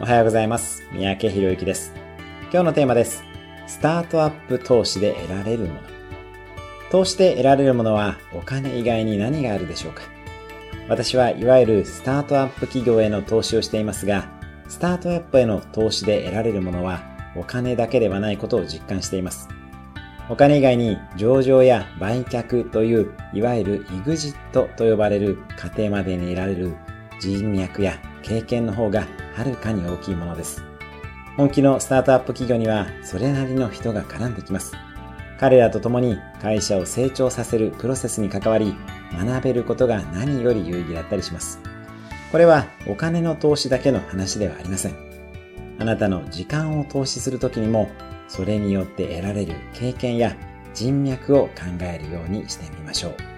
おはようございます。三宅博之です。今日のテーマです。スタートアップ投資で得られるもの。投資で得られるものはお金以外に何があるでしょうか私はいわゆるスタートアップ企業への投資をしていますが、スタートアップへの投資で得られるものはお金だけではないことを実感しています。お金以外に上場や売却といういわゆる EXIT と呼ばれる過程までに得られる人脈や経験の方がはるかに大きいものです。本気のスタートアップ企業にはそれなりの人が絡んできます。彼らと共に会社を成長させるプロセスに関わり、学べることが何より有意義だったりします。これはお金の投資だけの話ではありません。あなたの時間を投資するときにも、それによって得られる経験や人脈を考えるようにしてみましょう。